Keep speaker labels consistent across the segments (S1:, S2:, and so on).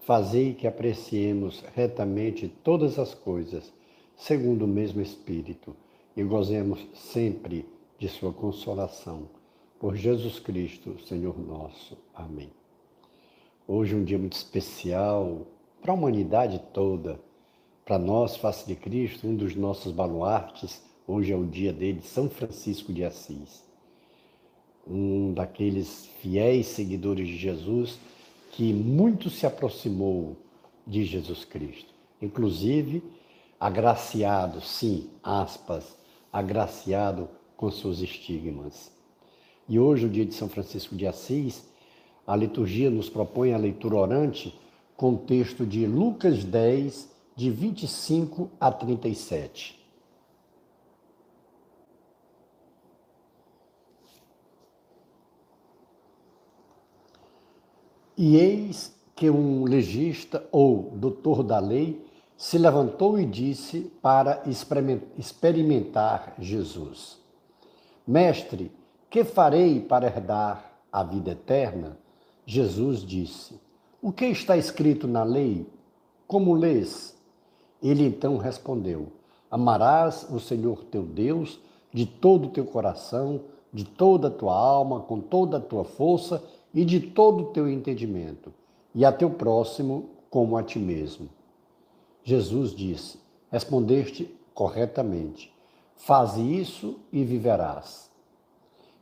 S1: Fazei que apreciemos retamente todas as coisas, segundo o mesmo Espírito, e gozemos sempre de Sua consolação. Por Jesus Cristo, Senhor nosso. Amém. Hoje é um dia muito especial para a humanidade toda. Para nós, face de Cristo, um dos nossos baluartes, hoje é o dia dele, São Francisco de Assis. Um daqueles fiéis seguidores de Jesus que muito se aproximou de Jesus Cristo. Inclusive, agraciado, sim, aspas, agraciado com seus estigmas. E hoje, o dia de São Francisco de Assis, a liturgia nos propõe a leitura orante com o texto de Lucas 10, de 25 a 37. E eis que um legista ou doutor da lei se levantou e disse para experimentar Jesus: Mestre, que farei para herdar a vida eterna? Jesus disse: O que está escrito na lei? Como lês? Ele então respondeu: Amarás o Senhor teu Deus de todo o teu coração, de toda a tua alma, com toda a tua força e de todo o teu entendimento, e a teu próximo como a ti mesmo. Jesus disse: Respondeste corretamente. Faze isso e viverás.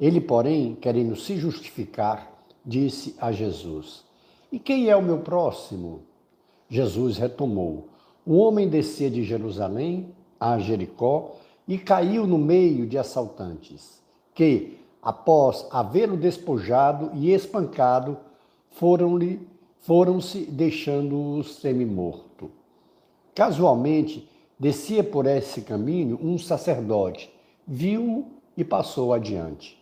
S1: Ele, porém, querendo se justificar, disse a Jesus: E quem é o meu próximo? Jesus retomou: O homem descia de Jerusalém a Jericó e caiu no meio de assaltantes, que, após havê-lo despojado e espancado, foram-lhe foram-se deixando-o semi-morto. Casualmente, descia por esse caminho um sacerdote, viu-o e passou adiante.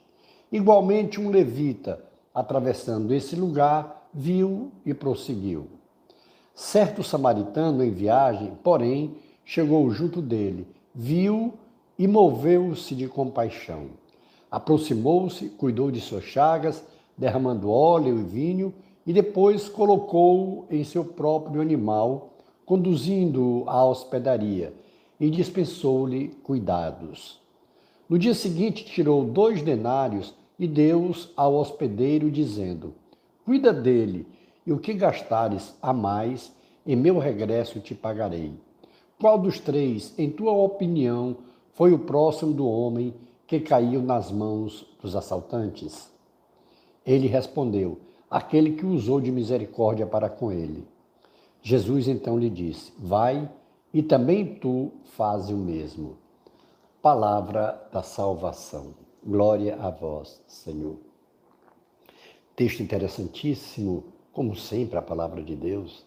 S1: Igualmente, um levita, atravessando esse lugar, viu e prosseguiu. Certo samaritano em viagem, porém, chegou junto dele, viu e moveu-se de compaixão. Aproximou-se, cuidou de suas chagas, derramando óleo e vinho, e depois colocou-o em seu próprio animal, conduzindo-o à hospedaria, e dispensou-lhe cuidados. No dia seguinte, tirou dois denários e deu-os ao hospedeiro, dizendo: Cuida dele, e o que gastares a mais, em meu regresso te pagarei. Qual dos três, em tua opinião, foi o próximo do homem que caiu nas mãos dos assaltantes? Ele respondeu: Aquele que usou de misericórdia para com ele. Jesus então lhe disse: Vai e também tu faze o mesmo. Palavra da salvação. Glória a vós, Senhor. Texto interessantíssimo, como sempre, a palavra de Deus.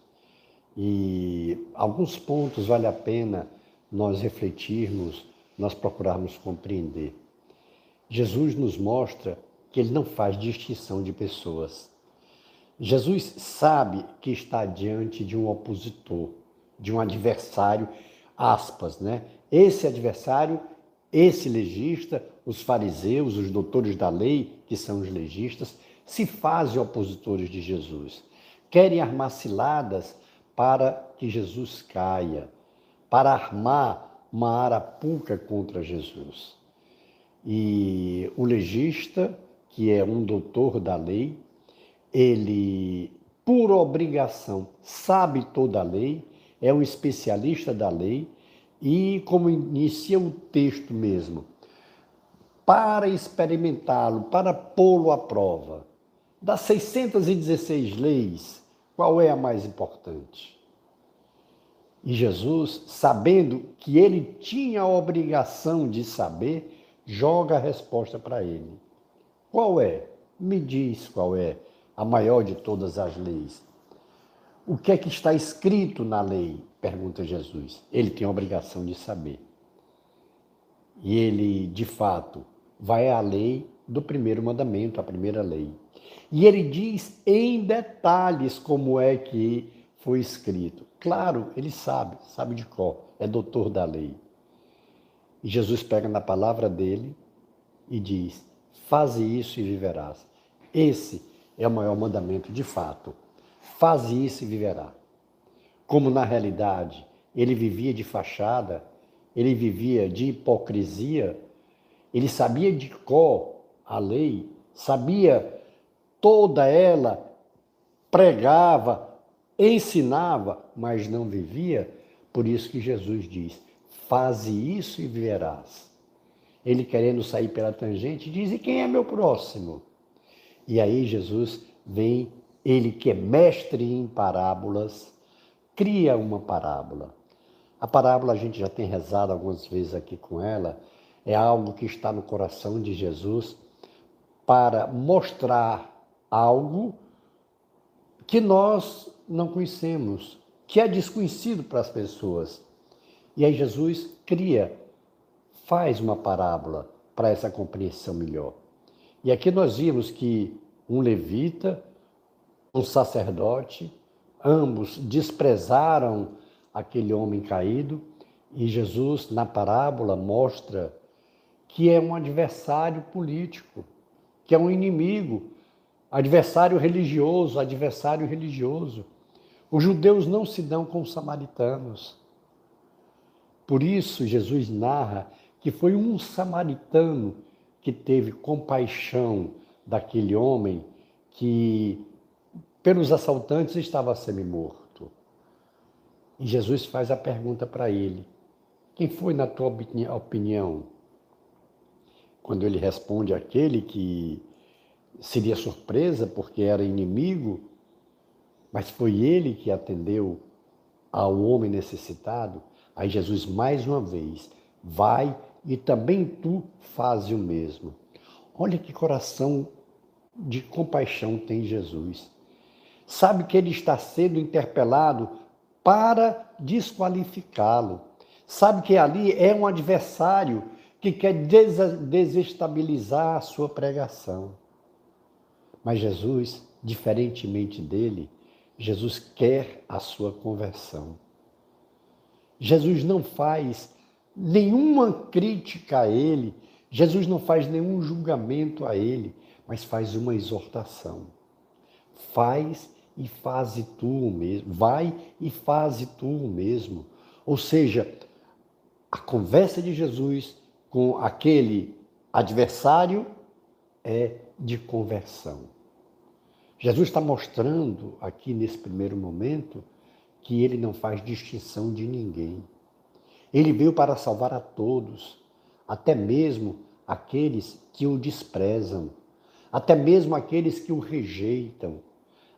S1: E alguns pontos vale a pena nós refletirmos, nós procurarmos compreender. Jesus nos mostra que ele não faz distinção de pessoas. Jesus sabe que está diante de um opositor, de um adversário, aspas, né? Esse adversário, esse legista, os fariseus, os doutores da lei, que são os legistas, se fazem opositores de Jesus. Querem armar ciladas para que Jesus caia, para armar uma arapuca contra Jesus. E o legista, que é um doutor da lei, ele, por obrigação, sabe toda a lei, é um especialista da lei e, como inicia o texto mesmo, para experimentá-lo, para pô-lo à prova, das 616 leis, qual é a mais importante? E Jesus, sabendo que ele tinha a obrigação de saber, joga a resposta para ele. Qual é? Me diz qual é a maior de todas as leis. O que é que está escrito na lei? Pergunta Jesus. Ele tem a obrigação de saber. E ele, de fato, vai à lei do primeiro mandamento, a primeira lei. E ele diz em detalhes como é que foi escrito. Claro, ele sabe, sabe de cor, é doutor da lei. Jesus pega na palavra dele e diz: Faze isso e viverás. Esse é o maior mandamento de fato. Faze isso e viverá. Como na realidade ele vivia de fachada, ele vivia de hipocrisia, ele sabia de cor a lei, sabia toda ela, pregava, ensinava, mas não vivia. Por isso que Jesus diz: Faze isso e viverás. Ele querendo sair pela tangente, diz: E quem é meu próximo? E aí Jesus vem, ele que é mestre em parábolas, cria uma parábola. A parábola a gente já tem rezado algumas vezes aqui com ela, é algo que está no coração de Jesus para mostrar algo que nós não conhecemos, que é desconhecido para as pessoas. E aí Jesus cria, faz uma parábola para essa compreensão melhor. E aqui nós vimos que um levita, um sacerdote, ambos desprezaram aquele homem caído e Jesus, na parábola, mostra que é um adversário político, que é um inimigo, adversário religioso, adversário religioso. Os judeus não se dão com os samaritanos. Por isso, Jesus narra que foi um samaritano que teve compaixão daquele homem que, pelos assaltantes, estava semi-morto. E Jesus faz a pergunta para ele: Quem foi, na tua opinião? Quando ele responde aquele que seria surpresa porque era inimigo, mas foi ele que atendeu ao homem necessitado. Aí Jesus, mais uma vez, vai e também tu fazes o mesmo. Olha que coração de compaixão tem Jesus. Sabe que ele está sendo interpelado para desqualificá-lo. Sabe que ali é um adversário que quer desestabilizar a sua pregação. Mas Jesus, diferentemente dele, Jesus quer a sua conversão. Jesus não faz nenhuma crítica a ele, Jesus não faz nenhum julgamento a ele, mas faz uma exortação. Faz e faze tu o mesmo. Vai e faze tu o mesmo. Ou seja, a conversa de Jesus com aquele adversário é de conversão. Jesus está mostrando aqui nesse primeiro momento que ele não faz distinção de ninguém. Ele veio para salvar a todos, até mesmo aqueles que o desprezam, até mesmo aqueles que o rejeitam,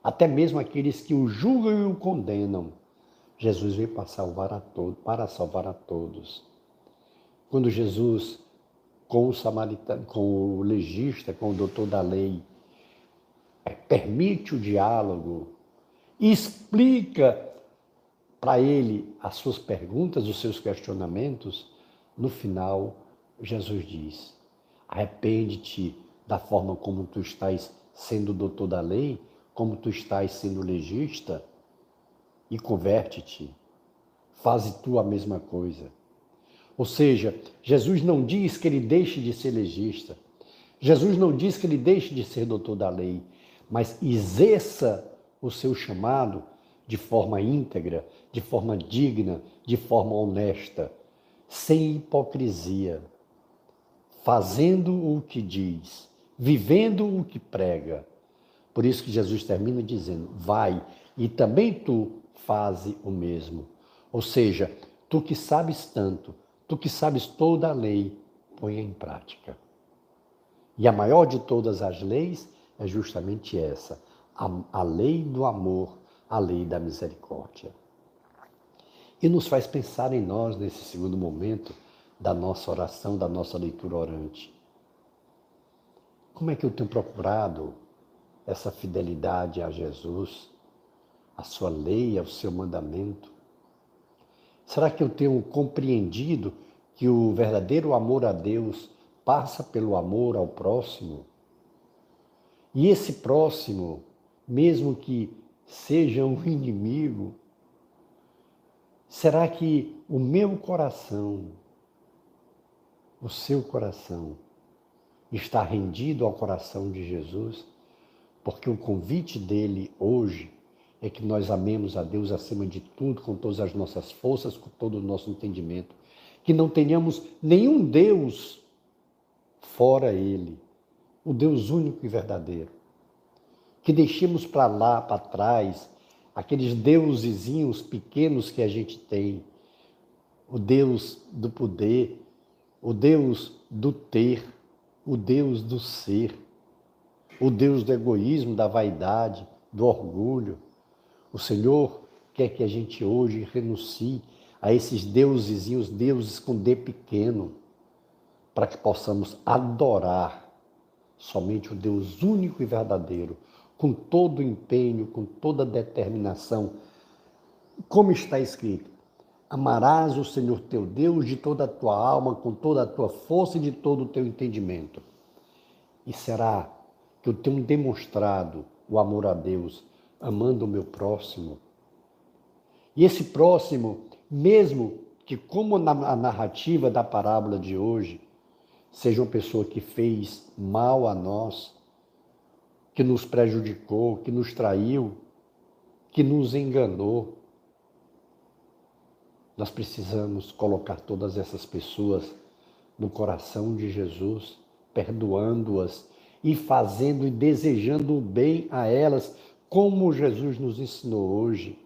S1: até mesmo aqueles que o julgam e o condenam. Jesus veio para salvar a todos, para salvar a todos. Quando Jesus, com o samaritano, com o legista, com o doutor da lei, permite o diálogo, explica para ele as suas perguntas, os seus questionamentos, no final, Jesus diz: arrepende-te da forma como tu estás sendo doutor da lei, como tu estás sendo legista, e converte-te. Faze tu a mesma coisa. Ou seja, Jesus não diz que ele deixe de ser legista. Jesus não diz que ele deixe de ser doutor da lei, mas exerça o seu chamado de forma íntegra, de forma digna, de forma honesta, sem hipocrisia, fazendo o que diz, vivendo o que prega. Por isso que Jesus termina dizendo: Vai e também tu faze o mesmo. Ou seja, tu que sabes tanto, tu que sabes toda a lei, põe em prática. E a maior de todas as leis é justamente essa: a, a lei do amor a lei da misericórdia. E nos faz pensar em nós nesse segundo momento da nossa oração, da nossa leitura orante. Como é que eu tenho procurado essa fidelidade a Jesus, a sua lei, ao seu mandamento? Será que eu tenho compreendido que o verdadeiro amor a Deus passa pelo amor ao próximo? E esse próximo, mesmo que seja um inimigo, será que o meu coração, o seu coração, está rendido ao coração de Jesus? Porque o convite dele hoje é que nós amemos a Deus acima de tudo, com todas as nossas forças, com todo o nosso entendimento. Que não tenhamos nenhum Deus fora Ele, o Deus único e verdadeiro. Que deixemos para lá, para trás, aqueles deusezinhos pequenos que a gente tem, o Deus do poder, o Deus do ter, o Deus do ser, o Deus do egoísmo, da vaidade, do orgulho. O Senhor quer que a gente hoje renuncie a esses deusezinhos, deuses com D pequeno, para que possamos adorar somente o Deus único e verdadeiro, com todo empenho, com toda determinação. Como está escrito: Amarás o Senhor teu Deus de toda a tua alma, com toda a tua força e de todo o teu entendimento. E será que eu tenho demonstrado o amor a Deus, amando o meu próximo? E esse próximo, mesmo que, como na narrativa da parábola de hoje, seja uma pessoa que fez mal a nós, que nos prejudicou, que nos traiu, que nos enganou, nós precisamos colocar todas essas pessoas no coração de Jesus, perdoando-as e fazendo e desejando o bem a elas, como Jesus nos ensinou hoje.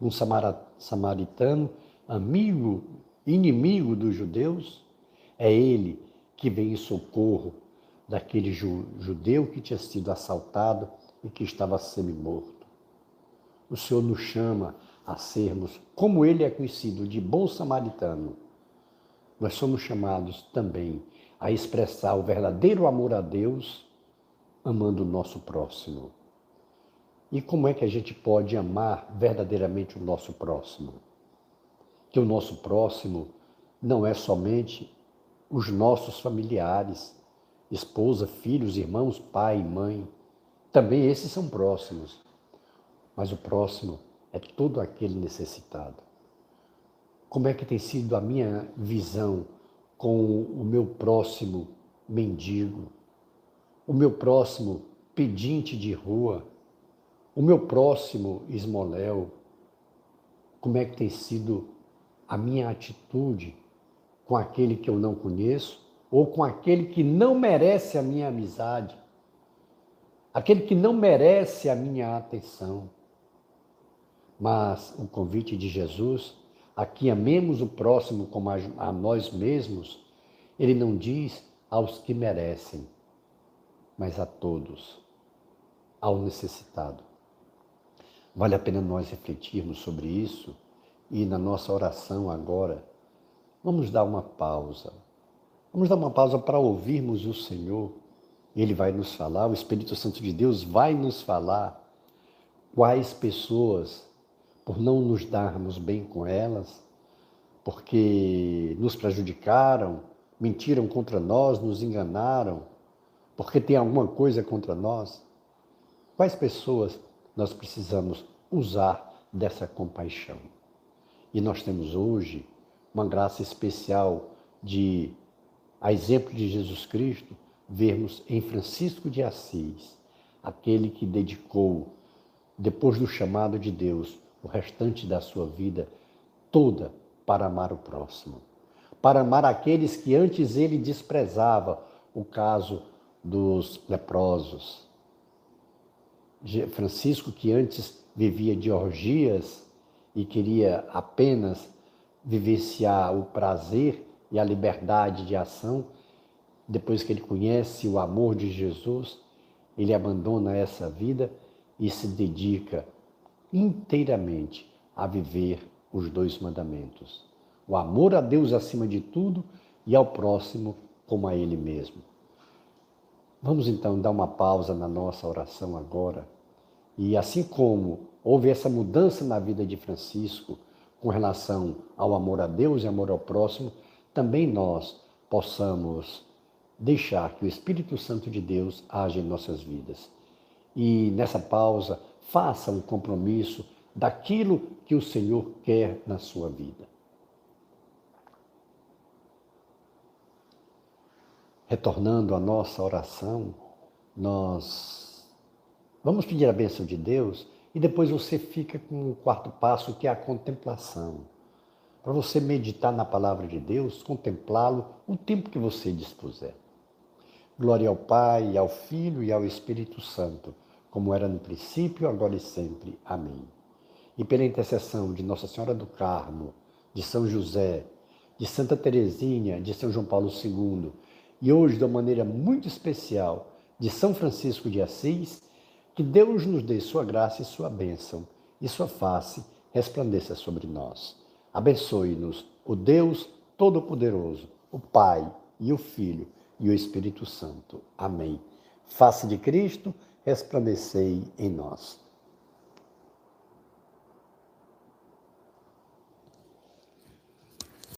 S1: Um samaritano, amigo, inimigo dos judeus, é ele que vem em socorro daquele judeu que tinha sido assaltado e que estava semi-morto. O Senhor nos chama a sermos, como ele é conhecido, de bom samaritano, nós somos chamados também a expressar o verdadeiro amor a Deus, amando o nosso próximo. E como é que a gente pode amar verdadeiramente o nosso próximo? Que o nosso próximo não é somente os nossos familiares, esposa, filhos, irmãos, pai, mãe. Também esses são próximos. Mas o próximo é todo aquele necessitado. Como é que tem sido a minha visão com o meu próximo mendigo, o meu próximo pedinte de rua, o meu próximo esmoléu? Como é que tem sido a minha atitude com aquele que eu não conheço ou com aquele que não merece a minha amizade, aquele que não merece a minha atenção? Mas o convite de Jesus a que amemos o próximo como a nós mesmos, ele não diz aos que merecem, mas a todos, ao necessitado. Vale a pena nós refletirmos sobre isso e na nossa oração agora, vamos dar uma pausa. Vamos dar uma pausa para ouvirmos o Senhor. Ele vai nos falar, o Espírito Santo de Deus vai nos falar quais pessoas por não nos darmos bem com elas, porque nos prejudicaram, mentiram contra nós, nos enganaram, porque tem alguma coisa contra nós? Quais pessoas nós precisamos usar dessa compaixão? E nós temos hoje uma graça especial de, a exemplo de Jesus Cristo, vermos em Francisco de Assis, aquele que dedicou, depois do chamado de Deus, o restante da sua vida toda para amar o próximo, para amar aqueles que antes ele desprezava, o caso dos leprosos. Francisco, que antes vivia de orgias e queria apenas vivenciar o prazer e a liberdade de ação, depois que ele conhece o amor de Jesus, ele abandona essa vida e se dedica inteiramente a viver os dois mandamentos: o amor a Deus acima de tudo e ao próximo como a Ele mesmo. Vamos então dar uma pausa na nossa oração agora. E assim como houve essa mudança na vida de Francisco, com relação ao amor a Deus e amor ao próximo, também nós possamos deixar que o Espírito Santo de Deus age em nossas vidas. E nessa pausa, faça um compromisso daquilo que o Senhor quer na sua vida. Retornando à nossa oração, nós vamos pedir a bênção de Deus e depois você fica com o quarto passo, que é a contemplação. Para você meditar na palavra de Deus, contemplá-lo o tempo que você dispuser. Glória ao Pai, ao Filho e ao Espírito Santo, como era no princípio, agora e sempre. Amém. E pela intercessão de Nossa Senhora do Carmo, de São José, de Santa Teresinha, de São João Paulo II, e hoje, de uma maneira muito especial, de São Francisco de Assis, que Deus nos dê sua graça e sua bênção, e sua face resplandeça sobre nós. Abençoe-nos o Deus Todo-Poderoso, o Pai e o Filho e o Espírito Santo. Amém. Face de Cristo, resplandecei em nós.